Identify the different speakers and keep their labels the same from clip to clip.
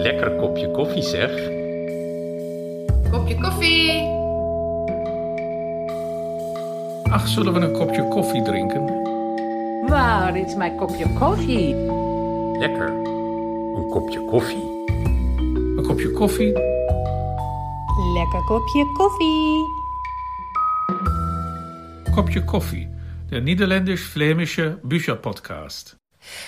Speaker 1: Lekker kopje koffie zeg.
Speaker 2: Kopje koffie.
Speaker 3: Ach, zullen we een kopje koffie drinken?
Speaker 4: Waar is mijn kopje koffie?
Speaker 1: Lekker. Een kopje koffie.
Speaker 3: Een kopje koffie?
Speaker 5: Lekker kopje koffie.
Speaker 3: Kopje koffie. Der niederländisch-flämische Bücherpodcast.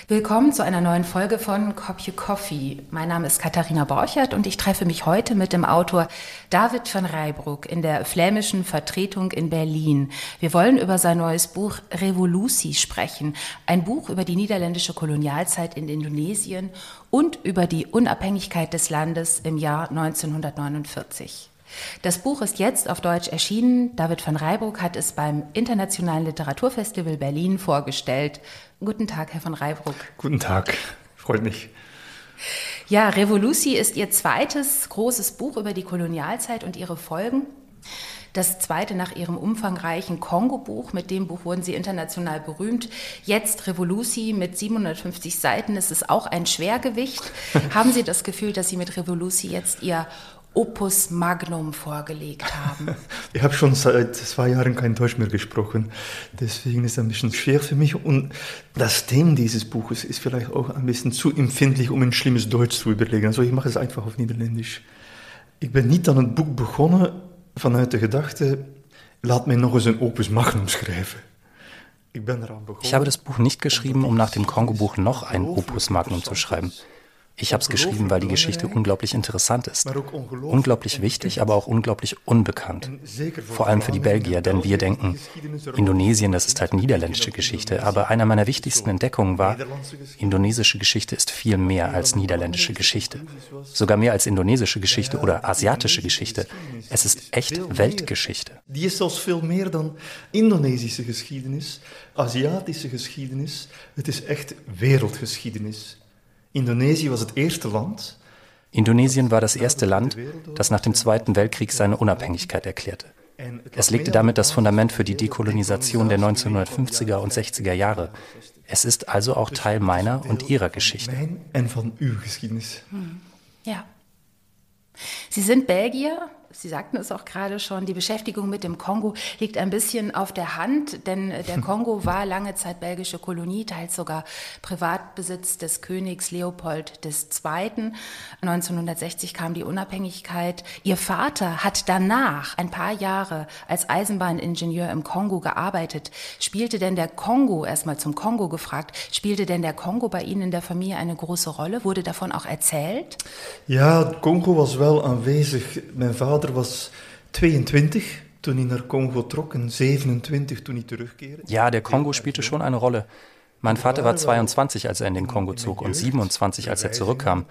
Speaker 2: Willkommen zu einer neuen Folge von Kopje Coffee. Mein Name ist Katharina Borchert und ich treffe mich heute mit dem Autor David van Rijbroek in der flämischen Vertretung in Berlin. Wir wollen über sein neues Buch Revolutie sprechen. Ein Buch über die niederländische Kolonialzeit in Indonesien und über die Unabhängigkeit des Landes im Jahr 1949. Das Buch ist jetzt auf Deutsch erschienen. David van Rijbroek hat es beim Internationalen Literaturfestival Berlin vorgestellt. Guten Tag, Herr von Reibruck.
Speaker 6: Guten Tag, freut mich.
Speaker 2: Ja, Revolutie ist Ihr zweites großes Buch über die Kolonialzeit und ihre Folgen. Das zweite nach Ihrem umfangreichen Kongo-Buch. Mit dem Buch wurden Sie international berühmt. Jetzt Revolutie mit 750 Seiten. Es ist auch ein Schwergewicht. Haben Sie das Gefühl, dass Sie mit Revolutie jetzt Ihr Opus Magnum vorgelegt haben?
Speaker 6: Ich habe schon seit zwei Jahren kein Deutsch mehr gesprochen, deswegen ist es ein bisschen schwer für mich. Und das Thema dieses Buches ist vielleicht auch ein bisschen zu empfindlich, um ein schlimmes Deutsch zu überlegen. Also ich mache es einfach auf Niederländisch. Ich bin nicht an het boek begonnen vanuit de gedachte, laat mij nog eens een Opus Magnum schrijven.
Speaker 7: Ich habe das Buch nicht geschrieben, um nach dem Kongo-Buch noch ein Opus Magnum zu schreiben. Ich habe es geschrieben, weil die Geschichte unglaublich interessant ist. Unglaublich wichtig, aber auch unglaublich unbekannt. Vor allem für die Belgier, denn wir denken, Indonesien, das ist halt niederländische Geschichte. Aber einer meiner wichtigsten Entdeckungen war, indonesische Geschichte ist viel mehr als niederländische Geschichte. Sogar mehr als indonesische Geschichte oder asiatische Geschichte. Es ist echt Weltgeschichte.
Speaker 6: Die ist zelfs veel meer dan Indonesische Geschiedenis, Asiatische Geschiedenis. Het is echt wereldgeschiedenis. Indonesien war das erste Land.
Speaker 7: Indonesien war das erste Land, das nach dem Zweiten Weltkrieg seine Unabhängigkeit erklärte. Es legte damit das Fundament für die Dekolonisation der 1950er und 60er Jahre. Es ist also auch Teil meiner und ihrer Geschichte.
Speaker 6: Geschiedenis.
Speaker 2: Ja. Sie sind Belgier, Sie sagten es auch gerade schon, die Beschäftigung mit dem Kongo liegt ein bisschen auf der Hand, denn der Kongo war lange Zeit belgische Kolonie, teils sogar Privatbesitz des Königs Leopold II. 1960 kam die Unabhängigkeit. Ihr Vater hat danach ein paar Jahre als Eisenbahningenieur im Kongo gearbeitet. Spielte denn der Kongo, erstmal zum Kongo gefragt, spielte denn der Kongo bei Ihnen in der Familie eine große Rolle? Wurde davon auch erzählt?
Speaker 6: Ja, Kongo was wel aanwezig. Mijn vader vader was 22 toen hij naar Kongo trok en 27 toen hij terugkeerde.
Speaker 7: Ja, der Kongo spielte schon eine Rolle. Mein Vater war 22, als er in den Kongo zog und 27, als er zurückkam.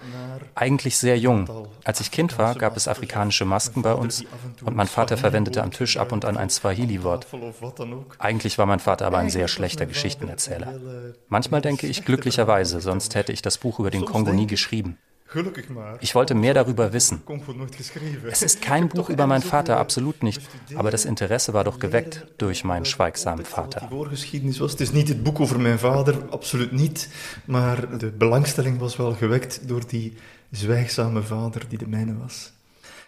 Speaker 7: Eigentlich sehr jung. Als ich Kind war, gab es afrikanische Masken bei uns und mein Vater verwendete am Tisch ab und an ein Swahili-Wort. Eigentlich war mein Vater aber ein sehr schlechter Geschichtenerzähler. Manchmal denke ich glücklicherweise, sonst hätte ich das Buch über den Kongo nie geschrieben. Ich wollte mehr darüber wissen. Es ist kein Buch über meinen Vater, absolut nicht. Aber das Interesse war doch geweckt durch meinen schweigsamen Vater.
Speaker 6: Het is niet het boek over mijn vader, absoluut niet. Maar de belangstelling was wel gewekt door die zwijgzame vader die de mijne was.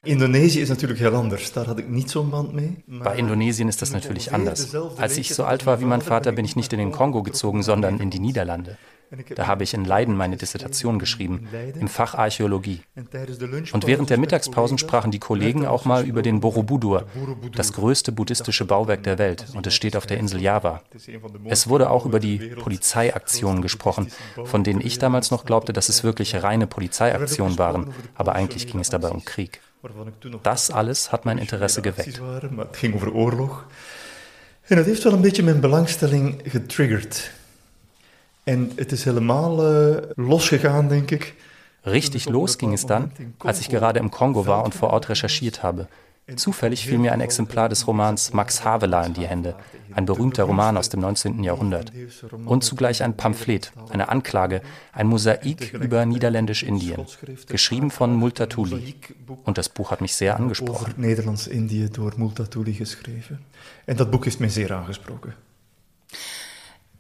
Speaker 6: Indonesië ist natürlich heel anders. Da hatte ich nicht so einen Band mee.
Speaker 7: Bei Indonesien ist das natürlich anders. Als ich so alt war wie mein Vater, bin ich nicht in den Kongo gezogen, sondern in die Niederlande. Da habe ich in Leiden meine Dissertation geschrieben, im Fach Archäologie. Und während der Mittagspausen sprachen die Kollegen auch mal über den Borobudur, das größte buddhistische Bauwerk der Welt, und es steht auf der Insel Java. Es wurde auch über die Polizeiaktionen gesprochen, von denen ich damals noch glaubte, dass es wirklich reine Polizeiaktionen waren, aber eigentlich ging es dabei um Krieg. Das alles hat mein Interesse geweckt.
Speaker 6: En dat heeft wel een beetje mijn belangstelling getriggerd. En het is helemaal uh, losgegaan, denk ik.
Speaker 7: Richtig los ging es dann, als ich gerade im Kongo war und vor Ort recherchiert habe. Zufällig fiel mir ein Exemplar des Romans Max Havelaar in die Hände, ein berühmter Roman aus dem 19. Jahrhundert. Und zugleich ein Pamphlet, eine Anklage, ein Mosaik über Niederländisch-Indien, geschrieben von Multatuli. Und das Buch hat mich sehr angesprochen.
Speaker 6: Nederlands-Indië door Multatuli geschreven. En dat boek heeft mij zeer aangesproken.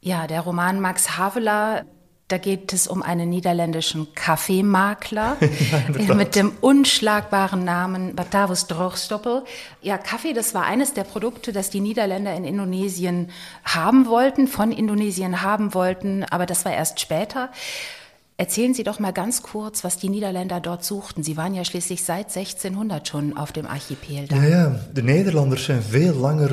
Speaker 2: Ja, der Roman Max Havelaar Da geht es um einen niederländischen Kaffeemakler ja, mit dem unschlagbaren Namen Batavus Droogstoppel. Ja, Kaffee, das war eines der Produkte, das die Niederländer in Indonesien haben wollten, von Indonesien haben wollten, aber das war erst später. Erzählen Sie doch mal ganz kurz, was die Niederländer dort suchten. Sie waren ja schließlich seit 1600 schon auf dem Archipel
Speaker 6: da. Ja, ja, die Nederlanders sind viel langer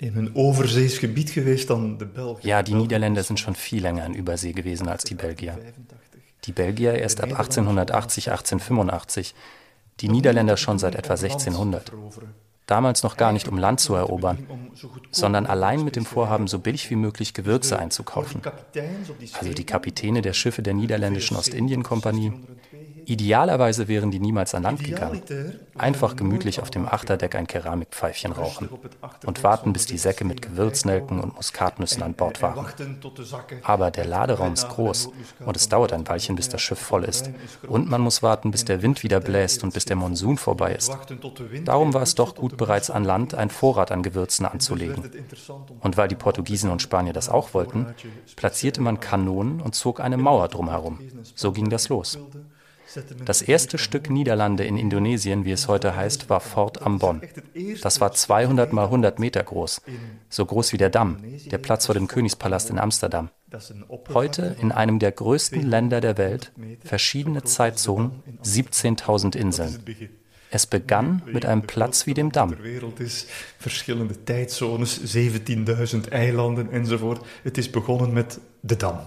Speaker 6: in een overzees gebied geweest dan de Belgen.
Speaker 7: Ja, die Niederländer sind schon viel länger in Übersee gewesen als die Belgier. Die Belgier erst ab 1880, 1885, die Niederländer schon seit etwa 1600. Damals noch gar nicht um Land zu erobern, sondern allein mit dem Vorhaben, so billig wie möglich Gewürze einzukaufen. Also die Kapitäne der Schiffe der niederländischen Ostindien-Kompanie, Idealerweise wären die niemals an Land gegangen. Einfach gemütlich auf dem Achterdeck ein Keramikpfeifchen rauchen und warten, bis die Säcke mit Gewürznelken und Muskatnüssen an Bord waren. Aber der Laderaum ist groß und es dauert ein Weilchen, bis das Schiff voll ist. Und man muss warten, bis der Wind wieder bläst und bis der Monsun vorbei ist. Darum war es doch gut, bereits an Land einen Vorrat an Gewürzen anzulegen. Und weil die Portugiesen und Spanier das auch wollten, platzierte man Kanonen und zog eine Mauer drumherum. So ging das los. Das erste Stück Niederlande in Indonesien, wie es heute heißt, war Fort Ambon. Das war 200 mal 100 Meter groß, so groß wie der Damm, der Platz vor dem Königspalast in Amsterdam. Heute in einem der größten Länder der Welt, verschiedene Zeitzonen, 17.000 Inseln. Es begann mit einem Platz wie dem Damm.
Speaker 6: Verschillende tijdzones, 17.000 Eilanden enzovoort. Het is begonnen met de Dam.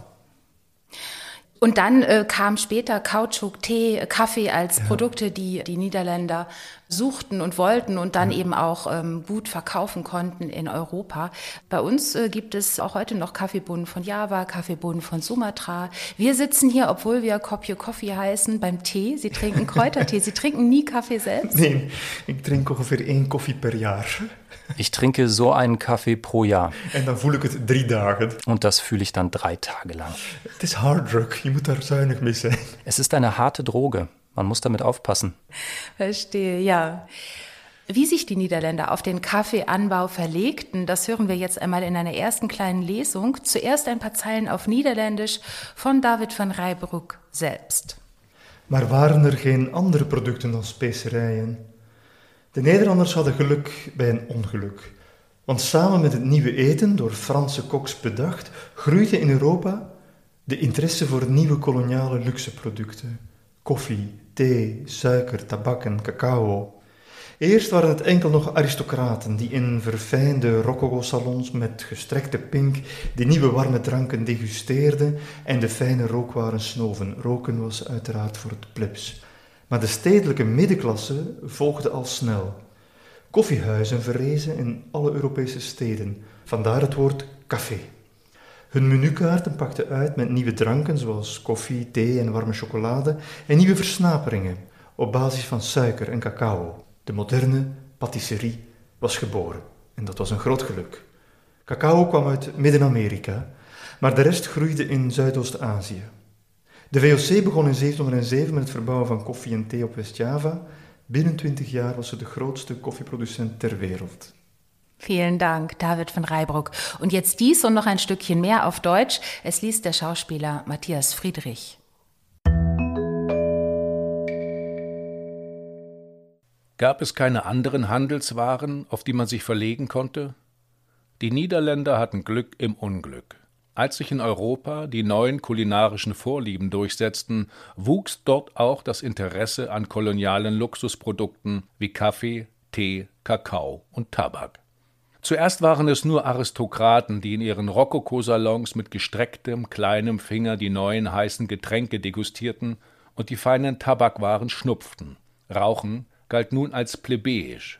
Speaker 2: Und dann äh, kam später Kautschuk, Tee, Kaffee als ja. Produkte, die die Niederländer suchten und wollten und dann ja. eben auch ähm, gut verkaufen konnten in Europa. Bei uns äh, gibt es auch heute noch Kaffeebohnen von Java, Kaffeebohnen von Sumatra. Wir sitzen hier, obwohl wir Kopje Coffee heißen, beim Tee. Sie trinken Kräutertee. Sie trinken nie Kaffee selbst?
Speaker 6: Nein, ich trinke ungefähr ein Kaffee per Jahr.
Speaker 7: Ich trinke so einen Kaffee pro Jahr.
Speaker 6: Und dann fühle ich es drei Tage.
Speaker 7: Und das fühle ich dann drei Tage lang.
Speaker 6: Das ist Hard Drug. Ich muss da zuinig sein.
Speaker 7: Es ist eine harte Droge. Man muss damit aufpassen.
Speaker 2: Verstehe, ja. Wie sich die Niederländer auf den Kaffeeanbau verlegten, das hören wir jetzt einmal in einer ersten kleinen Lesung. Zuerst ein paar Zeilen auf Niederländisch von David van Rijbroek selbst.
Speaker 6: Maar waren er geen andere producten als specerijen? De Nederlanders hadden geluk bij een ongeluk. Want samen met het nieuwe eten, door Franse koks bedacht, groeide in Europa de interesse voor nieuwe koloniale luxeproducten. Koffie, thee, suiker, tabak en cacao. Eerst waren het enkel nog aristocraten die in verfijnde rococo-salons met gestrekte pink de nieuwe warme dranken degusteerden en de fijne rookwaren snoven. Roken was uiteraard voor het plebs. Maar de stedelijke middenklasse volgde al snel. Koffiehuizen verrezen in alle Europese steden, vandaar het woord café. Hun menukaarten pakten uit met nieuwe dranken zoals koffie, thee en warme chocolade en nieuwe versnaperingen op basis van suiker en cacao. De moderne patisserie was geboren en dat was een groot geluk. Cacao kwam uit Midden-Amerika, maar de rest groeide in Zuidoost-Azië. De VOC begon in 1707 met het verbouwen van koffie en thee op West-Java. Binnen 20 jaar was ze de grootste koffieproducent ter Wereld.
Speaker 2: Vielen Dank, David von Reibruck. Und jetzt dies und noch ein Stückchen mehr auf Deutsch. Es liest der Schauspieler Matthias Friedrich.
Speaker 1: Gab es keine anderen Handelswaren, auf die man sich verlegen konnte? Die Niederländer hatten Glück im Unglück. Als sich in Europa die neuen kulinarischen Vorlieben durchsetzten, wuchs dort auch das Interesse an kolonialen Luxusprodukten wie Kaffee, Tee, Kakao und Tabak. Zuerst waren es nur Aristokraten, die in ihren Rokokosalons mit gestrecktem, kleinem Finger die neuen heißen Getränke degustierten und die feinen Tabakwaren schnupften. Rauchen galt nun als plebejisch.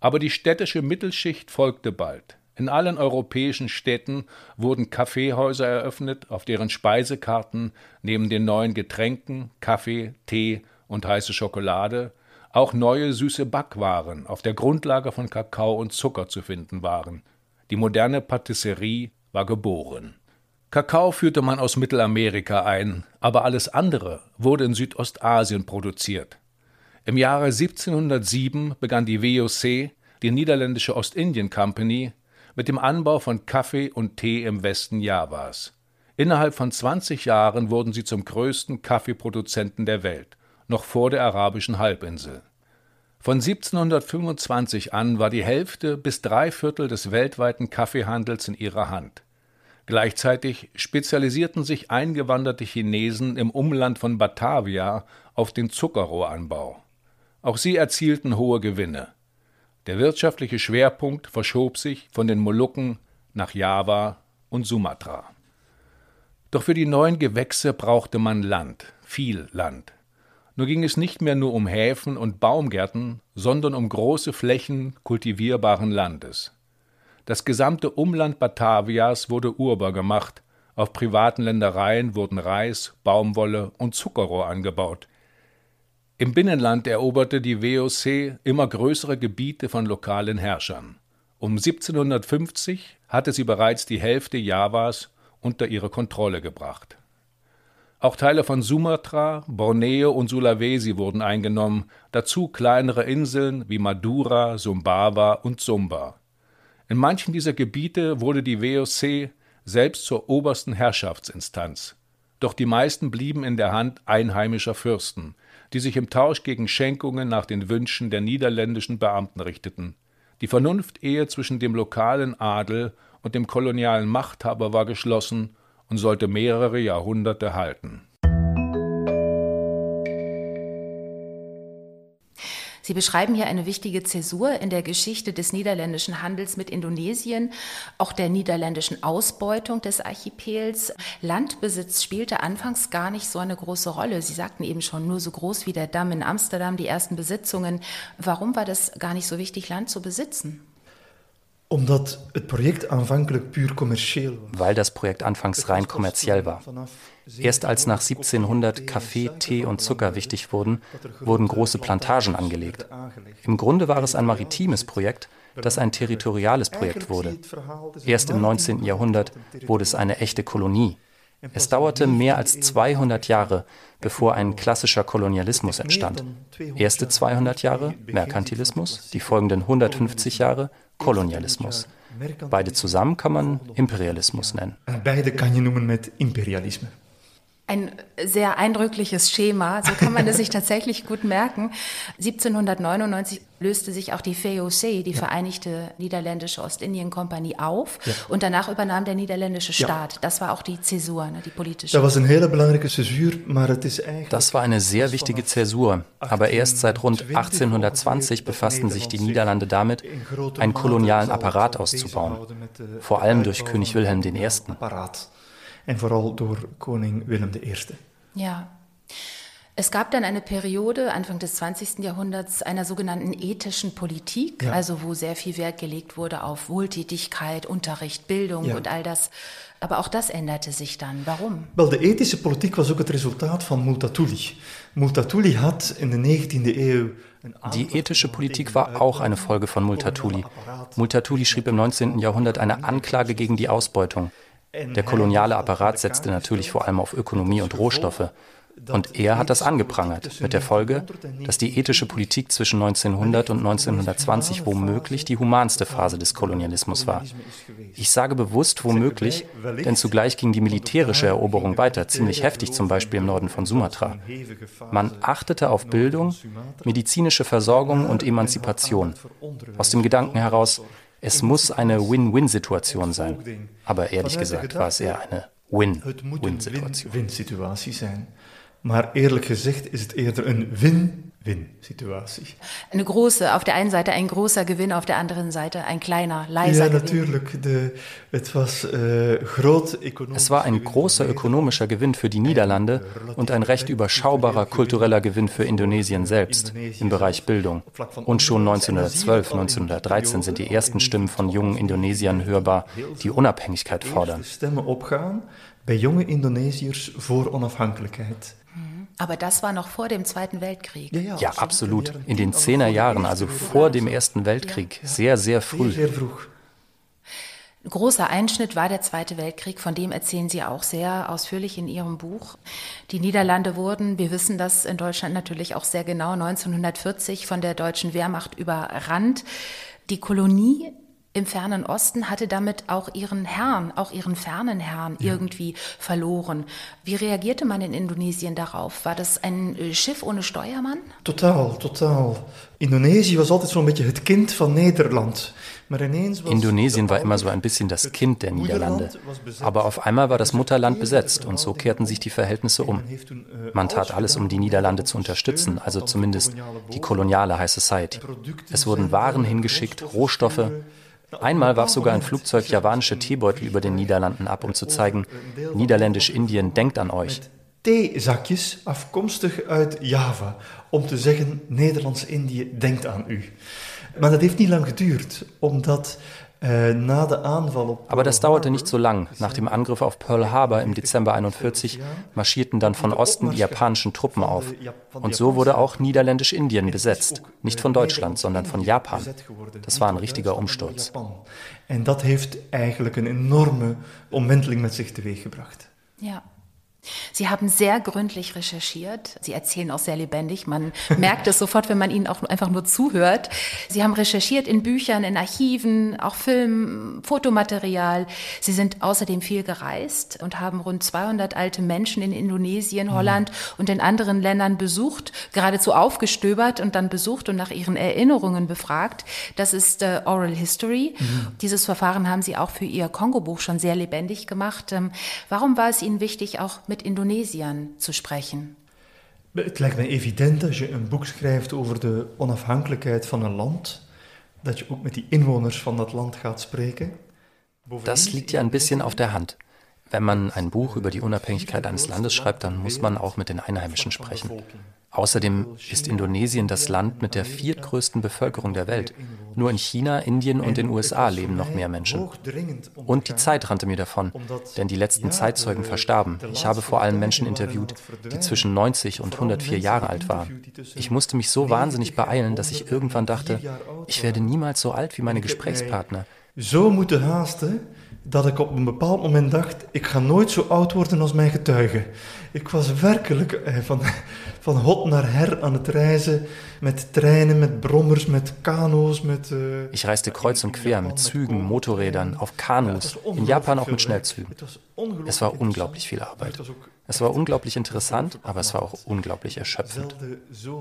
Speaker 1: Aber die städtische Mittelschicht folgte bald. In allen europäischen Städten wurden Kaffeehäuser eröffnet, auf deren Speisekarten neben den neuen Getränken, Kaffee, Tee und heiße Schokolade auch neue süße Backwaren auf der Grundlage von Kakao und Zucker zu finden waren. Die moderne Patisserie war geboren. Kakao führte man aus Mittelamerika ein, aber alles andere wurde in Südostasien produziert. Im Jahre 1707 begann die WOC, die niederländische Ostindien Company, mit dem Anbau von Kaffee und Tee im Westen Javas. Innerhalb von 20 Jahren wurden sie zum größten Kaffeeproduzenten der Welt, noch vor der arabischen Halbinsel. Von 1725 an war die Hälfte bis drei Viertel des weltweiten Kaffeehandels in ihrer Hand. Gleichzeitig spezialisierten sich eingewanderte Chinesen im Umland von Batavia auf den Zuckerrohranbau. Auch sie erzielten hohe Gewinne. Der wirtschaftliche Schwerpunkt verschob sich von den Molukken nach Java und Sumatra. Doch für die neuen Gewächse brauchte man Land, viel Land. Nur ging es nicht mehr nur um Häfen und Baumgärten, sondern um große Flächen kultivierbaren Landes. Das gesamte Umland Batavias wurde urbar gemacht, auf privaten Ländereien wurden Reis, Baumwolle und Zuckerrohr angebaut. Im Binnenland eroberte die WOC immer größere Gebiete von lokalen Herrschern. Um 1750 hatte sie bereits die Hälfte Javas unter ihre Kontrolle gebracht. Auch Teile von Sumatra, Borneo und Sulawesi wurden eingenommen, dazu kleinere Inseln wie Madura, Sumbawa und Sumba. In manchen dieser Gebiete wurde die WOC selbst zur obersten Herrschaftsinstanz. Doch die meisten blieben in der Hand einheimischer Fürsten, die sich im Tausch gegen Schenkungen nach den Wünschen der niederländischen Beamten richteten. Die Vernunftehe zwischen dem lokalen Adel und dem kolonialen Machthaber war geschlossen und sollte mehrere Jahrhunderte halten.
Speaker 2: Sie beschreiben hier eine wichtige Zäsur in der Geschichte des niederländischen Handels mit Indonesien, auch der niederländischen Ausbeutung des Archipels. Landbesitz spielte anfangs gar nicht so eine große Rolle. Sie sagten eben schon, nur so groß wie der Damm in Amsterdam, die ersten Besitzungen. Warum war das gar nicht so wichtig, Land zu besitzen?
Speaker 6: Omdat het project aanvankelijk puur commercieel was.
Speaker 7: Weil das Projekt anfangs rein kommerziell war. Erst als nach 1700 Kaffee, Tee und Zucker wichtig wurden, wurden große Plantagen angelegt. Im Grunde war es ein maritimes Projekt, das ein territoriales Projekt wurde. Erst im 19. Jahrhundert wurde es eine echte Kolonie. Es dauerte mehr als 200 Jahre, bevor ein klassischer Kolonialismus entstand. Erste 200 Jahre Merkantilismus, die folgenden 150 Jahre Kolonialismus. Beide zusammen kann man Imperialismus nennen.
Speaker 6: Beide kan je noemen met imperialisme.
Speaker 2: Ein sehr eindrückliches Schema, so kann man es sich tatsächlich gut merken. 1799 löste sich auch die VOC, die ja. Vereinigte Niederländische Ostindien-Kompanie, auf ja. und danach übernahm der niederländische Staat. Ja. Das war auch die Zäsur, ne, die politische.
Speaker 6: Das war eine belangrijke Zäsur, eigentlich...
Speaker 7: Das war eine sehr wichtige Zäsur, aber erst seit rund 1820 befassten sich die Niederlande damit, einen kolonialen Apparat auszubauen, vor allem durch König Wilhelm I
Speaker 6: en vooral door koning Willem I.
Speaker 2: Ja. Es gab dann eine Periode, Anfang des 20. Jahrhunderts, einer sogenannten ethischen Politik, ja. also wo sehr viel Wert gelegt wurde auf Wohltätigkeit, Unterricht, Bildung ja. und all das. Aber auch das änderte sich dann. Warum?
Speaker 6: Wel, de ethische Politik was ook het resultaat van Multatuli. Multatuli hat in der 19. Eeuw
Speaker 7: die ethische Politik war auch eine Folge von Multatuli. Multatuli schrieb im 19. Jahrhundert eine Anklage gegen die Ausbeutung. Der koloniale Apparat setzte natürlich vor allem auf Ökonomie und Rohstoffe. Und er hat das angeprangert, mit der Folge, dass die ethische Politik zwischen 1900 und 1920 womöglich die humanste Phase des Kolonialismus war. Ich sage bewusst womöglich, denn zugleich ging die militärische Eroberung weiter, ziemlich heftig zum Beispiel im Norden von Sumatra. Man achtete auf Bildung, medizinische Versorgung und Emanzipation. Aus dem Gedanken heraus, es muss eine Win-Win-Situation sein. Aber ehrlich gesagt war es eher eine Win-Win-Situation.
Speaker 6: Win-Situatie sein. Maar eerlijk gezegd is het eerder een win Win-Situatie.
Speaker 2: Eine große, auf der einen Seite ein großer Gewinn, auf der anderen Seite ein kleiner, leiser ja,
Speaker 6: natürlich. De, het was, uh, groot
Speaker 7: es war ein großer ökonomischer Gewinn für die Niederlande und ein recht überschaubarer kultureller Gewinn für Indonesien selbst im Bereich Bildung. Und schon 1912, 1913 sind die ersten Stimmen von jungen Indonesiern hörbar, die Unabhängigkeit fordern.
Speaker 6: Stimmen opgaan bij jonge Indonesiërs voor onafhankelijkheid.
Speaker 2: Aber das war noch vor dem Zweiten Weltkrieg.
Speaker 7: Ja, ja, ja absolut. In den Zehnerjahren, also vor dem Ersten Weltkrieg. Sehr, sehr früh.
Speaker 2: Großer Einschnitt war der Zweite Weltkrieg, von dem erzählen Sie auch sehr ausführlich in Ihrem Buch. Die Niederlande wurden, wir wissen das in Deutschland natürlich auch sehr genau, 1940 von der deutschen Wehrmacht überrannt. Die Kolonie im fernen Osten hatte damit auch ihren Herrn, auch ihren fernen Herrn ja. irgendwie verloren. Wie reagierte man in Indonesien darauf? War das ein äh, Schiff ohne Steuermann?
Speaker 6: Total, total. Indonesië was altijd zo'n beetje het kind van Nederland.
Speaker 7: Indonesien war immer so ein bisschen das Kind der Niederlande. Aber auf einmal war das Mutterland besetzt und so kehrten sich die Verhältnisse um. Man tat alles, um die Niederlande zu unterstützen, also zumindest die koloniale High Society. Es wurden Waren hingeschickt, Rohstoffe. Einmal warf sogar ein Flugzeug javanische Teebeutel über den Niederlanden ab, um zu zeigen, Niederländisch-Indien denkt an euch.
Speaker 6: Theezakjes afkomstig uit Java, om te zeggen Nederlands-Indië denkt aan u. Maar dat heeft niet lang geduurd, omdat
Speaker 7: aber das dauerte nicht so lang. Nach dem Angriff auf Pearl Harbor im Dezember 1941 marschierten dann von Osten die japanischen Truppen auf. Und so wurde auch Niederländisch-Indien besetzt. Nicht von Deutschland, sondern von Japan. Das war ein richtiger Umsturz.
Speaker 6: Und das hat eigentlich eine enorme Umwenteling mit sich teweeggebracht.
Speaker 2: Ja. Sie haben sehr gründlich recherchiert. Sie erzählen auch sehr lebendig. Man merkt es sofort, wenn man Ihnen auch einfach nur zuhört. Sie haben recherchiert in Büchern, in Archiven, auch Film, Fotomaterial. Sie sind außerdem viel gereist und haben rund 200 alte Menschen in Indonesien, Holland mhm. und in anderen Ländern besucht, geradezu aufgestöbert und dann besucht und nach ihren Erinnerungen befragt. Das ist äh, Oral History. Mhm. Dieses Verfahren haben Sie auch für Ihr Kongo-Buch schon sehr lebendig gemacht. Ähm, warum war es Ihnen wichtig, auch mit Indonesiern zu sprechen?
Speaker 6: Het lijkt mij evident als je een boek schrijft over de onafhankelijkheid van een land, dat je ook met die inwoners van dat land gaat spreken.
Speaker 7: Das liegt ja ein bisschen auf der Hand. Wenn man ein Buch über die Unabhängigkeit eines Landes schreibt, dann muss man auch mit den Einheimischen sprechen. Außerdem ist Indonesien das Land mit der viertgrößten Bevölkerung der Welt. Nur in China, Indien und den USA leben noch mehr Menschen. Und die Zeit rannte mir davon, denn die letzten Zeitzeugen verstarben. Ich habe vor allem Menschen interviewt, die zwischen 90 und 104 Jahre alt waren. Ich musste mich so wahnsinnig beeilen, dass ich irgendwann dachte, ich werde niemals so alt wie meine Gesprächspartner.
Speaker 6: So moeten haasten dat ik op een bepaald moment dacht, ik ga nooit zo oud worden als mijn getuigen. Ik was werkelijk eh, van, van hot naar her aan het reizen, met treinen, met brommers, met kano's, met... Uh,
Speaker 7: ich reiste kreuz und quer mit Zügen, Motorrädern, auf Kanus, in Japan auch mit Schnellzügen. Es war unglaublich viel Arbeit. Es war unglaublich interessant, aber es war auch unglaublich erschöpfend.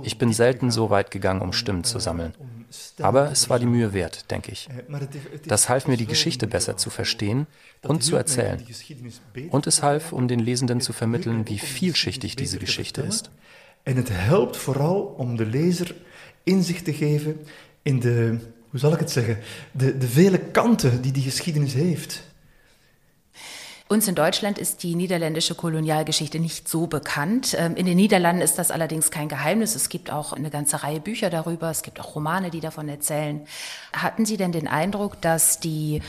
Speaker 7: Ich bin selten so weit gegangen, um Stimmen zu sammeln. Aber es war die Mühe wert, denke ich. Das half mir, die Geschichte besser zu verstehen und zu erzählen. Und es half, um den Lesenden zu vermitteln, wie vielschichtig diese Geschichte ist.
Speaker 6: Es hilft vor allem, um den Leser Insicht zu geben in de, hoe zal ik het zeggen, de, de vele kanten die die geschiedenis heeft.
Speaker 2: Uns in Deutschland ist die niederländische Kolonialgeschichte nicht so bekannt. Ähm, in den Niederlanden ist das allerdings kein Geheimnis. Es gibt auch eine ganze Reihe Bücher darüber. Es gibt auch Romane, die davon erzählen. Hatten Sie denn den Eindruck, dass die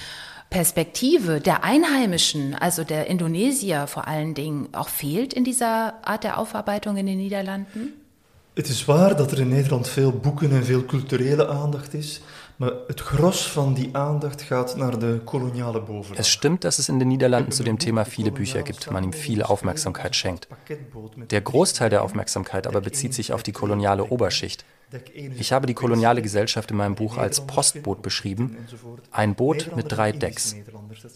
Speaker 2: Perspektive der Einheimischen, also der Indonesier vor allen Dingen, auch fehlt in dieser Art der Aufarbeitung in den Niederlanden?
Speaker 6: Het is waar dat er in Nederland veel boeken en veel culturele aandacht is. Maar het gros van die aandacht gaat naar de koloniale bovenlaag.
Speaker 7: Es stimmt, dass es in den Niederlanden zu dem Thema viele Bücher gibt, man ihm viel Aufmerksamkeit schenkt. Der Großteil der Aufmerksamkeit aber bezieht sich auf die koloniale Oberschicht. Ich habe die koloniale Gesellschaft in meinem Buch als Postboot beschrieben. Ein Boot mit drei Decks.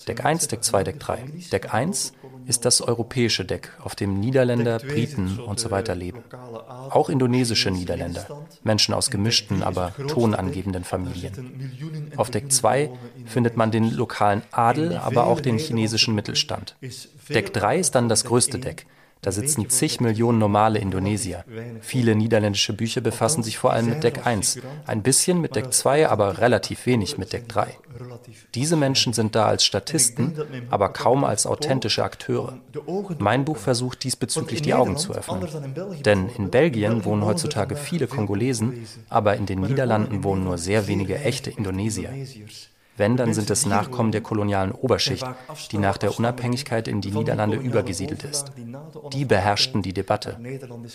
Speaker 7: Deck 1, Deck 2, Deck 3. Deck 1 ist das europäische Deck, auf dem Niederländer, Briten und so weiter leben. Auch indonesische Niederländer, Menschen aus gemischten, aber tonangebenden Familien. Auf Deck 2 findet man den lokalen Adel, aber auch den chinesischen Mittelstand. Deck 3 ist dann das größte Deck. Da sitzen zig Millionen normale Indonesier. Viele niederländische Bücher befassen sich vor allem mit Deck 1, ein bisschen mit Deck 2, aber relativ wenig mit Deck 3. Diese Menschen sind da als Statisten, aber kaum als authentische Akteure. Mein Buch versucht diesbezüglich die Augen zu öffnen. Denn in Belgien wohnen heutzutage viele Kongolesen, aber in den Niederlanden wohnen nur sehr wenige echte Indonesier. Wenn, dann sind es Nachkommen der kolonialen Oberschicht, die nach der Unabhängigkeit in die Niederlande übergesiedelt ist. Die beherrschten die Debatte.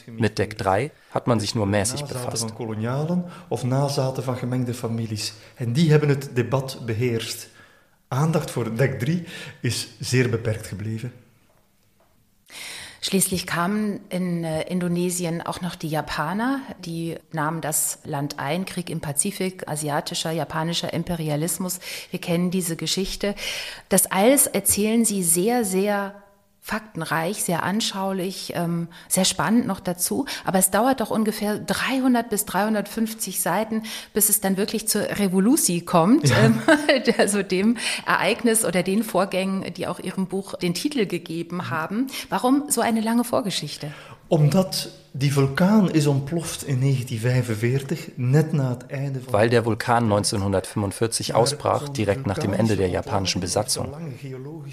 Speaker 7: Mit Deck 3 hat man sich nur mäßig befasst.
Speaker 6: Kolonialen of nazaten van gemengde families. En die hebben het debat beheerst. Aandacht voor Deck 3 is zeer beperkt gebleven.
Speaker 2: Schließlich kamen in äh, Indonesien auch noch die Japaner, die nahmen das Land ein, Krieg im Pazifik, asiatischer, japanischer Imperialismus. Wir kennen diese Geschichte. Das alles erzählen sie sehr, sehr faktenreich, sehr anschaulich, ähm, sehr spannend noch dazu. Aber es dauert doch ungefähr 300 bis 350 Seiten, bis es dann wirklich zur Revolution kommt, ja. ähm, also dem Ereignis oder den Vorgängen, die auch Ihrem Buch den Titel gegeben haben. Warum so eine lange Vorgeschichte?
Speaker 6: Omdat die Vulkan is ontploft in 1945, net na het einde van.
Speaker 7: Weil der Vulkan 1945 ausbrach, direkt nach dem Ende der japanischen Besatzung.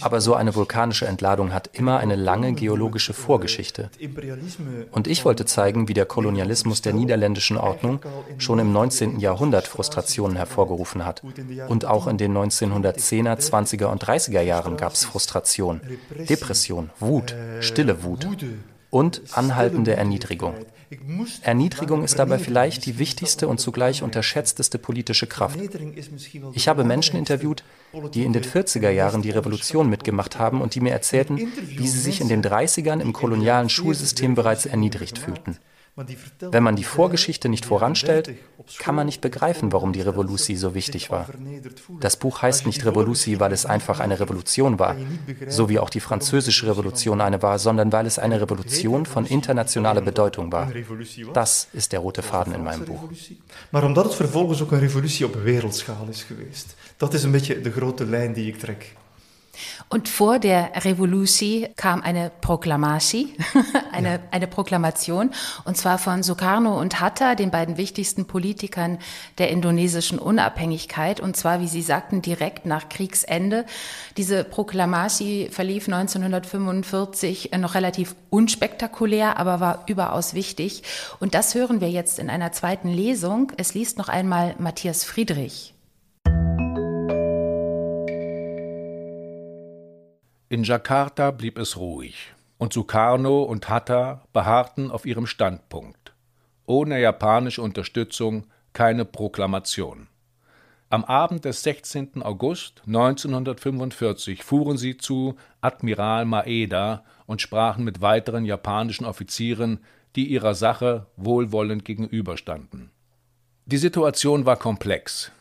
Speaker 7: Aber so eine vulkanische Entladung hat immer eine lange geologische Vorgeschichte. Und ich wollte zeigen, wie der Kolonialismus der niederländischen Ordnung schon im 19. Jahrhundert Frustrationen hervorgerufen hat. Und auch in den 1910er, 20er und 30er Jahren gab es Frustration, Depression, Wut, stille Wut und anhaltende Erniedrigung. Erniedrigung ist dabei vielleicht die wichtigste und zugleich unterschätzteste politische Kraft. Ich habe Menschen interviewt, die in den 40er Jahren die Revolution mitgemacht haben und die mir erzählten, wie sie sich in den 30ern im kolonialen Schulsystem bereits erniedrigt fühlten. Wenn man die Vorgeschichte nicht voranstellt, kann man nicht begreifen, warum die Revolution so wichtig war. Das Buch heißt nicht Revolution, weil es einfach eine Revolution war, so wie auch die französische Revolution eine war, sondern weil es eine Revolution von internationaler Bedeutung war. Das ist der rote Faden in meinem Buch.
Speaker 6: Maar omdat het vervolgens ook een revolutie op wereldschaal is geweest. Dat is een beetje de grote lijn die ik trek.
Speaker 2: Und vor der Revolution kam eine Proklamasi, eine, ja. eine Proklamation, und zwar von Sukarno und Hatta, den beiden wichtigsten Politikern der indonesischen Unabhängigkeit, und zwar, wie Sie sagten, direkt nach Kriegsende. Diese Proklamasi verlief 1945 noch relativ unspektakulär, aber war überaus wichtig. Und das hören wir jetzt in einer zweiten Lesung. Es liest noch einmal Matthias Friedrich.
Speaker 1: In Jakarta blieb es ruhig, und Sukarno und Hatta beharrten auf ihrem Standpunkt. Ohne japanische Unterstützung keine Proklamation. Am Abend des 16. August 1945 fuhren sie zu Admiral Maeda und sprachen mit weiteren japanischen Offizieren, die ihrer Sache wohlwollend gegenüberstanden. Die Situation war komplex.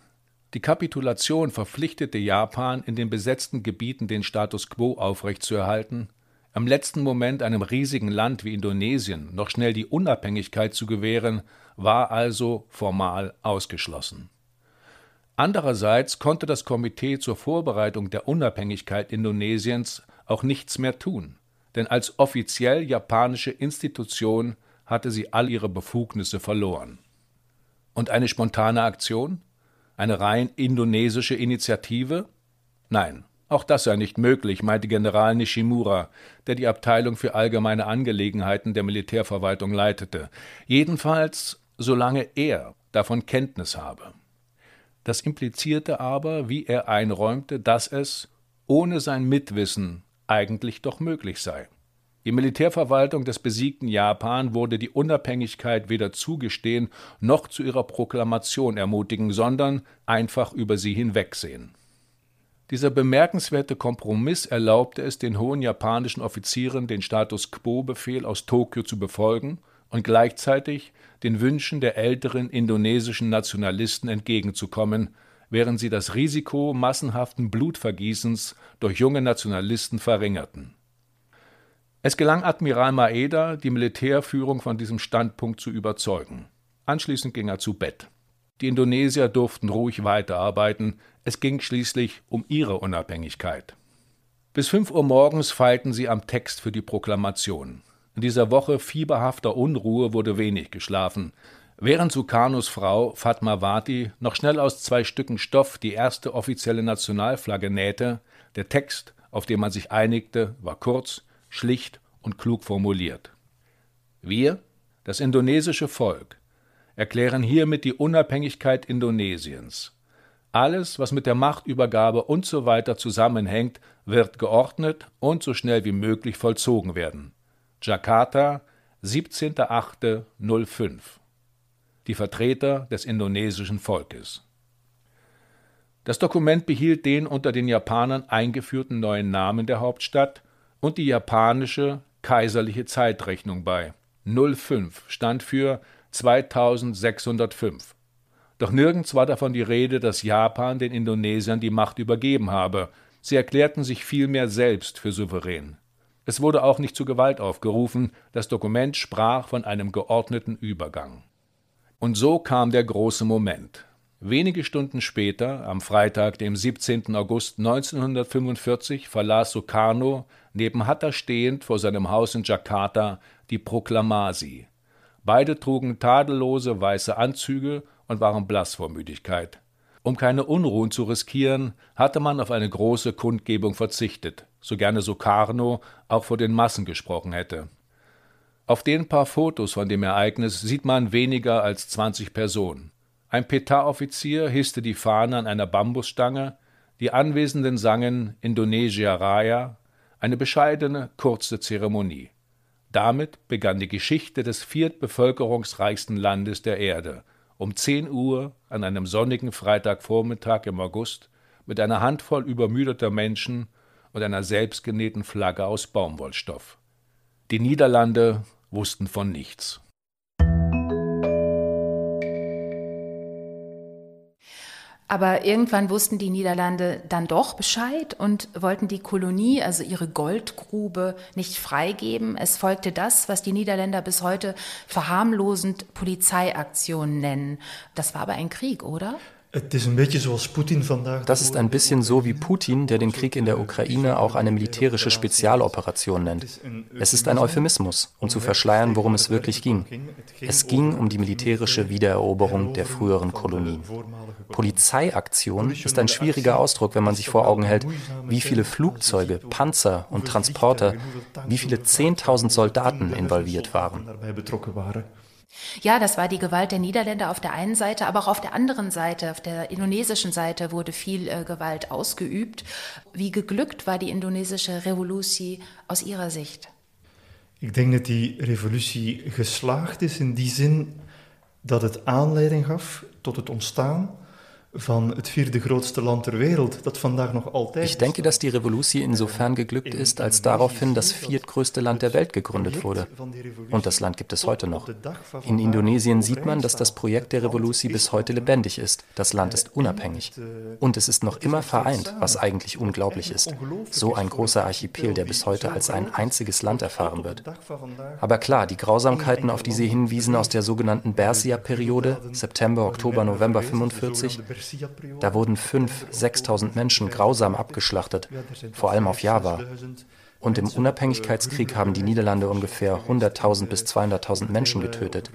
Speaker 1: Die Kapitulation verpflichtete Japan, in den besetzten Gebieten den Status quo aufrechtzuerhalten, im letzten Moment einem riesigen Land wie Indonesien noch schnell die Unabhängigkeit zu gewähren, war also formal ausgeschlossen. Andererseits konnte das Komitee zur Vorbereitung der Unabhängigkeit Indonesiens auch nichts mehr tun, denn als offiziell japanische Institution hatte sie all ihre Befugnisse verloren. Und eine spontane Aktion? Eine rein indonesische Initiative? Nein, auch das sei nicht möglich, meinte General Nishimura, der die Abteilung für allgemeine Angelegenheiten der Militärverwaltung leitete. Jedenfalls, solange er davon Kenntnis habe. Das implizierte aber, wie er einräumte, dass es, ohne sein Mitwissen, eigentlich doch möglich sei. Die Militärverwaltung des besiegten Japan wurde die Unabhängigkeit weder zugestehen noch zu ihrer Proklamation ermutigen, sondern einfach über sie hinwegsehen. Dieser bemerkenswerte Kompromiss erlaubte es den hohen japanischen Offizieren, den Status quo-Befehl aus Tokio zu befolgen und gleichzeitig den Wünschen der älteren indonesischen Nationalisten entgegenzukommen, während sie das Risiko massenhaften Blutvergießens durch junge Nationalisten verringerten. Es gelang Admiral Maeda, die Militärführung von diesem Standpunkt zu überzeugen. Anschließend ging er zu Bett. Die Indonesier durften ruhig weiterarbeiten, es ging schließlich um ihre Unabhängigkeit. Bis fünf Uhr morgens feilten sie am Text für die Proklamation. In dieser Woche fieberhafter Unruhe wurde wenig geschlafen. Während Sukarnos Frau Fatmawati noch schnell aus zwei Stücken Stoff die erste offizielle Nationalflagge nähte, der Text, auf den man sich einigte, war kurz, schlicht und klug formuliert. Wir, das indonesische Volk, erklären hiermit die Unabhängigkeit Indonesiens. Alles, was mit der Machtübergabe und so weiter zusammenhängt, wird geordnet und so schnell wie möglich vollzogen werden. Jakarta, 17.08.05 Die Vertreter des indonesischen Volkes. Das Dokument behielt den unter den Japanern eingeführten neuen Namen der Hauptstadt und die japanische, kaiserliche Zeitrechnung bei. 05 stand für 2605. Doch nirgends war davon die Rede, dass Japan den Indonesiern die Macht übergeben habe. Sie erklärten sich vielmehr selbst für souverän. Es wurde auch nicht zu Gewalt aufgerufen, das Dokument sprach von einem geordneten Übergang. Und so kam der große Moment. Wenige Stunden später, am Freitag, dem 17. August 1945, verlas Sukarno, neben Hatta stehend vor seinem Haus in Jakarta, die Proklamasi. Beide trugen tadellose weiße Anzüge und waren blass vor Müdigkeit. Um keine Unruhen zu riskieren, hatte man auf eine große Kundgebung verzichtet, so gerne Sukarno auch vor den Massen gesprochen hätte. Auf den paar Fotos von dem Ereignis sieht man weniger als 20 Personen. Ein Petar-Offizier hisste die Fahne an einer Bambusstange, die Anwesenden sangen Indonesia Raya, eine bescheidene, kurze Zeremonie. Damit begann die Geschichte des viertbevölkerungsreichsten Landes der Erde, um 10 Uhr an einem sonnigen Freitagvormittag im August mit einer Handvoll übermüdeter Menschen und einer selbstgenähten Flagge aus Baumwollstoff. Die Niederlande wussten von nichts.
Speaker 2: Aber irgendwann wussten die Niederlande dann doch Bescheid und wollten die Kolonie, also ihre Goldgrube, nicht freigeben. Es folgte das, was die Niederländer bis heute verharmlosend Polizeiaktionen nennen. Das war aber ein Krieg, oder?
Speaker 7: Das ist ein bisschen so wie Putin, der den Krieg in der Ukraine auch eine militärische Spezialoperation nennt. Es ist ein Euphemismus, um zu verschleiern, worum es wirklich ging. Es ging um die militärische Wiedereroberung der früheren Kolonien. Polizeiaktion ist ein schwieriger Ausdruck, wenn man sich vor Augen hält, wie viele Flugzeuge, Panzer und Transporter, wie viele 10.000 Soldaten involviert waren.
Speaker 2: Ja, das war die Gewalt der Niederländer auf der einen Seite, aber auch auf der anderen Seite, auf der indonesischen Seite wurde viel äh, Gewalt ausgeübt. Wie geglückt war die indonesische Revolutie aus Ihrer Sicht?
Speaker 6: Ich denke, dass die Revolutie geslaagd ist in die Sinn, dass es Anleiding gaf tot het ontstaan van het vierde grootste Land der Welt, das vandaag noch altijd.
Speaker 7: Ich denke, dass die Revolution insofern geglückt ist, als daraufhin das viertgrößte Land der Welt gegründet wurde. Und das Land gibt es heute noch. In Indonesien sieht man, dass das Projekt der Revolution bis heute lebendig ist. Das Land ist unabhängig. Und es ist noch immer vereint, was eigentlich unglaublich ist. So ein großer Archipel, der bis heute als ein einziges Land erfahren wird. Aber klar, die Grausamkeiten, auf die Sie hinwiesen aus der sogenannten Bersia-Periode, September, Oktober, November 45, da wurden 5.000, 6.000 Menschen grausam abgeschlachtet, vor allem auf Java. Und im Unabhängigkeitskrieg haben die Niederlande ungefähr 100.000 bis 200.000 Menschen getötet.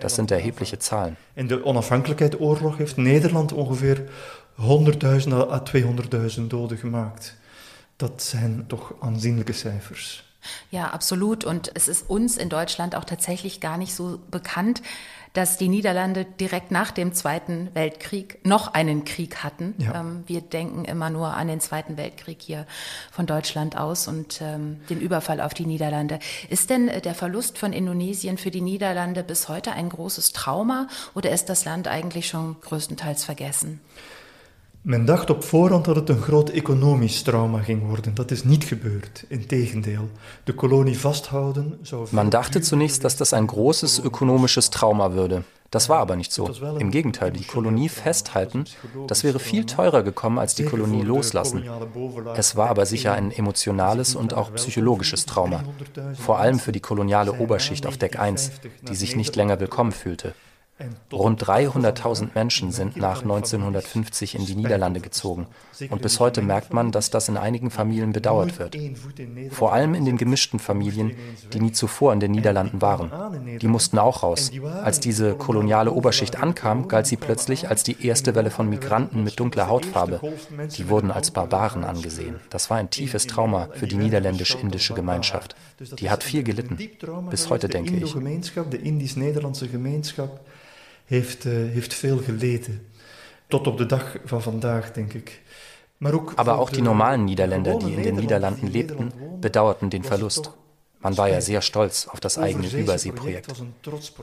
Speaker 7: Das sind erhebliche Zahlen.
Speaker 6: In der Onafhankelijkheidsoorlog heeft Nederland ungefähr 100.000 à 200.000 Doden gemaakt. Das sind doch aanzienlijke cijfers.
Speaker 2: Ja, absolut. Und es ist uns in Deutschland auch tatsächlich gar nicht so bekannt, dass die Niederlande direkt nach dem Zweiten Weltkrieg noch einen Krieg hatten. Ja. Ähm, wir denken immer nur an den Zweiten Weltkrieg hier von Deutschland aus und ähm, den Überfall auf die Niederlande. Ist denn äh, der Verlust von Indonesien für die Niederlande bis heute ein großes Trauma oder ist das Land eigentlich schon größtenteils vergessen?
Speaker 6: Men dacht op voorhand dat het een groot economisch trauma ging worden. Dat is niet gebeurd. Integendeel. De kolonie vasthouden zou.
Speaker 7: Man dachte zunächst, dass das ein großes ökonomisches Trauma würde. Das war aber nicht so. Im Gegenteil, die Kolonie festhalten, das wäre viel teurer gekommen als die Kolonie loslassen. Es war aber sicher ein emotionales und auch psychologisches Trauma. Vor allem für die koloniale Oberschicht auf Deck 1, die sich nicht länger willkommen fühlte. Rund 300.000 Menschen sind nach 1950 in die Niederlande gezogen. Und bis heute merkt man, dass das in einigen Familien bedauert wird. Vor allem in den gemischten Familien, die nie zuvor in den Niederlanden waren. Die mussten auch raus. Als diese koloniale Oberschicht ankam, galt sie plötzlich als die erste Welle von Migranten mit dunkler Hautfarbe. Die wurden als Barbaren angesehen. Das war ein tiefes Trauma für die niederländisch-indische Gemeinschaft. Die hat viel gelitten. Bis heute denke ich
Speaker 6: heeft, uh, heeft veel geleden. Tot op de dag van vandaag, denk ik.
Speaker 7: Aber auch die normalen Niederländer, die in den Niederlanden lebten, bedauerten den Verlust. Man war ja sehr stolz auf das eigene Überseeprojekt.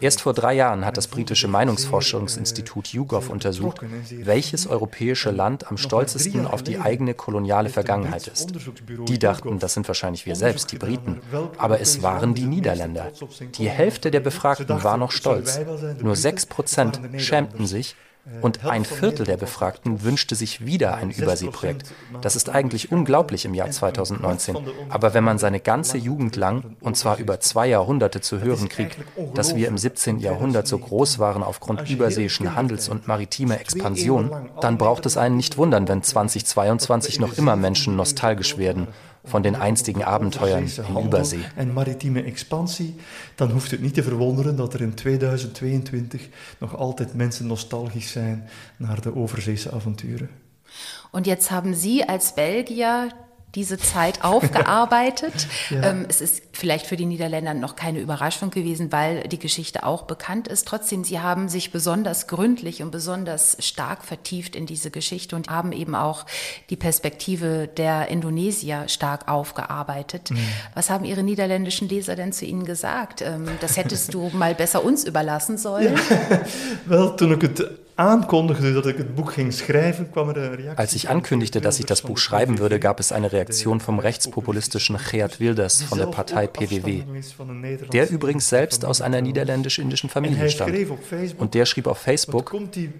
Speaker 7: Erst vor drei Jahren hat das britische Meinungsforschungsinstitut YouGov untersucht, welches europäische Land am stolzesten auf die eigene koloniale Vergangenheit ist. Die dachten, das sind wahrscheinlich wir selbst, die Briten. Aber es waren die Niederländer. Die Hälfte der Befragten war noch stolz. Nur sechs Prozent schämten sich und ein Viertel der Befragten wünschte sich wieder ein Überseeprojekt. Das ist eigentlich unglaublich im Jahr 2019. Aber wenn man seine ganze Jugend lang, und zwar über zwei Jahrhunderte zu hören kriegt, dass wir im 17. Jahrhundert so groß waren aufgrund überseeischen Handels und maritimer Expansion, dann braucht es einen nicht wundern, wenn 2022 noch immer Menschen nostalgisch werden von den einstigen Abenteuern in Übersee.
Speaker 6: En maritieme expansie, dan hoeft het niet te verwonderen dat er in 2022 nog altijd mensen nostalgisch zijn naar de overzeese avonturen.
Speaker 2: Und jetzt haben Sie als Belgier diese Zeit aufgearbeitet. ja. ähm, es ist vielleicht für die Niederländer noch keine Überraschung gewesen, weil die Geschichte auch bekannt ist. Trotzdem, sie haben sich besonders gründlich und besonders stark vertieft in diese Geschichte und haben eben auch die Perspektive der Indonesier stark aufgearbeitet. Mhm. Was haben Ihre niederländischen Leser denn zu Ihnen gesagt? Ähm, das hättest du mal besser uns überlassen sollen.
Speaker 6: Ja. Wel, toen ik het aankondigde dat ik het boek ging schrijven, kwam er een reactie.
Speaker 7: Als ich ankündigte, dass ich das Buch schreiben würde, gab es eine Reaktion vom rechtspopulistischen Geert Wilders von der Partei PWW, der übrigens selbst aus einer niederländisch-indischen Familie stammt. Und der schrieb auf Facebook,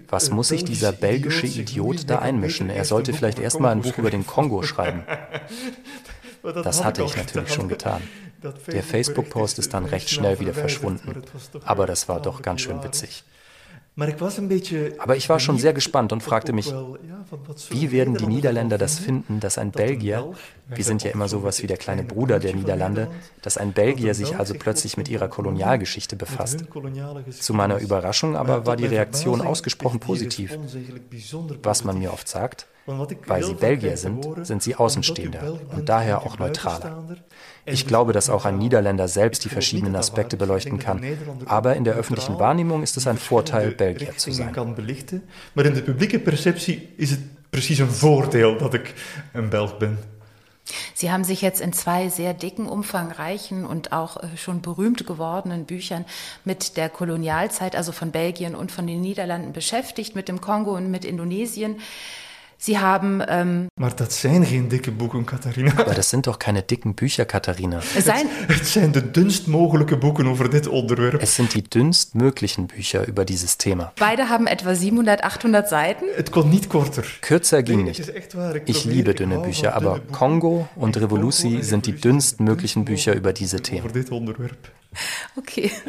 Speaker 7: was muss sich dieser belgische Idiot da einmischen? Er sollte vielleicht erstmal ein Buch über den Kongo schreiben. Das hatte ich natürlich schon getan. Der Facebook-Post ist dann recht schnell wieder verschwunden. Aber das war doch ganz schön witzig. Aber ich war schon sehr gespannt und fragte mich, wie werden die Niederländer das finden, dass ein Belgier, wir sind ja immer sowas wie der kleine Bruder der Niederlande, dass ein Belgier sich also plötzlich mit ihrer Kolonialgeschichte befasst. Zu meiner Überraschung aber war die Reaktion ausgesprochen positiv. Was man mir oft sagt, weil sie Belgier sind, sind sie Außenstehender und daher auch neutraler. Ich glaube, dass auch ein Niederländer selbst die verschiedenen Aspekte beleuchten kann, aber in der öffentlichen Wahrnehmung ist es ein Vorteil, Belgier zu sein.
Speaker 6: Maar in de publieke perceptie is het precies een voordeel dat ik een Belg ben.
Speaker 2: Sie haben sich jetzt in zwei sehr dicken, umfangreichen und auch äh, schon berühmt gewordenen Büchern mit der Kolonialzeit, also von Belgien und von den Niederlanden beschäftigt, mit dem Kongo und mit Indonesien. Sie haben. Ähm,
Speaker 6: maar dat zijn geen dikke boeken, Katharina.
Speaker 7: Aber das sind doch keine dicken Bücher, Katharina.
Speaker 6: Es, het zijn de dunst mogelijke boeken over dit onderwerp.
Speaker 7: Es sind die dünnst möglichen Bücher über dieses Thema.
Speaker 2: Beide haben etwa 700, 800 Seiten.
Speaker 6: Het kon niet korter.
Speaker 7: Kürzer ging nicht. Ich liebe dünne Bücher, aber Kongo und Revolusi sind die dünnst möglichen Bücher über diese Themen.
Speaker 2: Okay.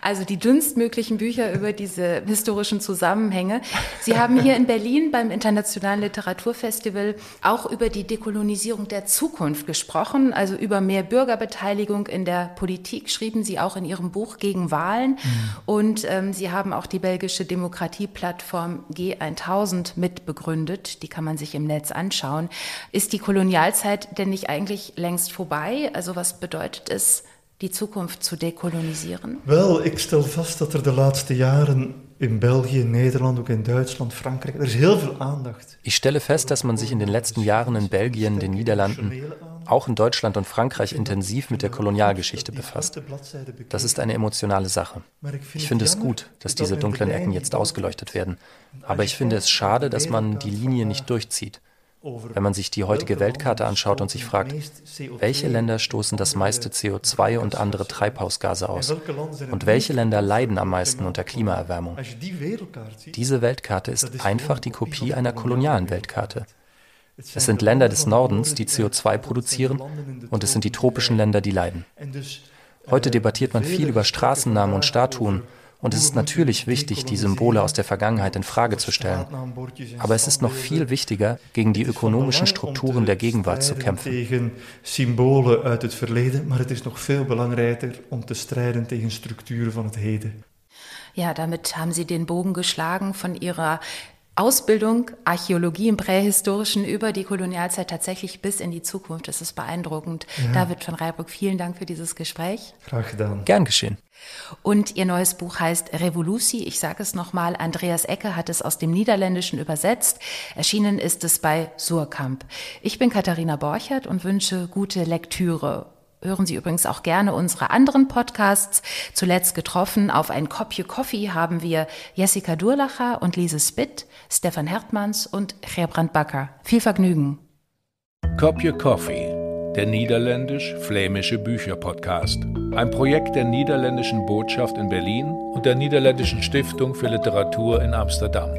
Speaker 2: Also die dünnstmöglichen Bücher über diese historischen Zusammenhänge. Sie haben hier in Berlin beim Internationalen Literaturfestival auch über die Dekolonisierung der Zukunft gesprochen, also über mehr Bürgerbeteiligung in der Politik, schrieben Sie auch in Ihrem Buch gegen Wahlen. Mhm. Und ähm, Sie haben auch die belgische Demokratieplattform G1000 mitbegründet. Die kann man sich im Netz anschauen. Ist die Kolonialzeit denn nicht eigentlich längst vorbei? Also was bedeutet es, die Zukunft zu dekolonisieren?
Speaker 6: Wel, ik stel vast dat er de laatste jaren in België, Nederland, ook in Duitsland, Frankrijk, er is heel veel aandacht.
Speaker 7: Ich stelle fest, dass man sich in den letzten Jahren in Belgien, den Niederlanden, auch in Deutschland und Frankreich intensiv mit der Kolonialgeschichte befasst. Das ist eine emotionale Sache. Ich finde es gut, dass diese dunklen Ecken jetzt ausgeleuchtet werden. Aber ich finde es schade, dass man die Linie nicht durchzieht. Wenn man sich die heutige Weltkarte anschaut und sich fragt, welche Länder stoßen das meiste CO2 und andere Treibhausgase aus und welche Länder leiden am meisten unter Klimaerwärmung. Diese Weltkarte ist einfach die Kopie einer kolonialen Weltkarte. Es sind Länder des Nordens, die CO2 produzieren und es sind die tropischen Länder, die leiden. Heute debattiert man viel über Straßennamen und Statuen und es ist natürlich wichtig, die Symbole aus der Vergangenheit in Frage zu stellen. Aber es ist noch viel wichtiger, gegen die ökonomischen Strukturen der Gegenwart zu kämpfen.
Speaker 6: Gegen Symbole uit het verleden, maar het is nog veel belangrijker om te strijden tegen structuren van het heden.
Speaker 2: Ja, damit haben Sie den Bogen geschlagen von Ihrer Ausbildung, Archäologie im Prähistorischen über die Kolonialzeit tatsächlich bis in die Zukunft. Das ist beeindruckend. Ja. David von Reibruck, vielen Dank für dieses Gespräch.
Speaker 7: Gern geschehen.
Speaker 2: Und ihr neues Buch heißt Revolusi. Ich sage es nochmal, Andreas Ecke hat es aus dem Niederländischen übersetzt. Erschienen ist es bei Surkamp. Ich bin Katharina Borchert und wünsche gute Lektüre Hören Sie übrigens auch gerne unsere anderen Podcasts. Zuletzt getroffen auf ein Kopje Coffee haben wir Jessica Durlacher und Lise Spitt, Stefan Hertmanns und Gerbrand Bakker. Viel Vergnügen.
Speaker 1: Kopje Coffee, der niederländisch-flämische Bücherpodcast. Ein Projekt der niederländischen Botschaft in Berlin und der niederländischen Stiftung für Literatur in Amsterdam.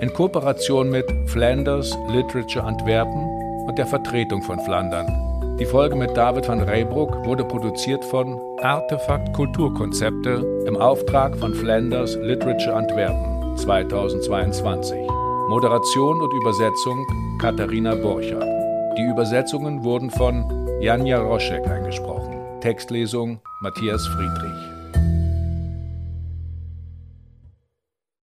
Speaker 1: In Kooperation mit Flanders Literature Antwerpen und der Vertretung von Flandern die Folge mit David van Reybruck wurde produziert von Artefakt Kulturkonzepte im Auftrag von Flanders Literature Antwerpen 2022. Moderation und Übersetzung Katharina Borchardt. Die Übersetzungen wurden von Janja Roschek eingesprochen. Textlesung Matthias Friedrich.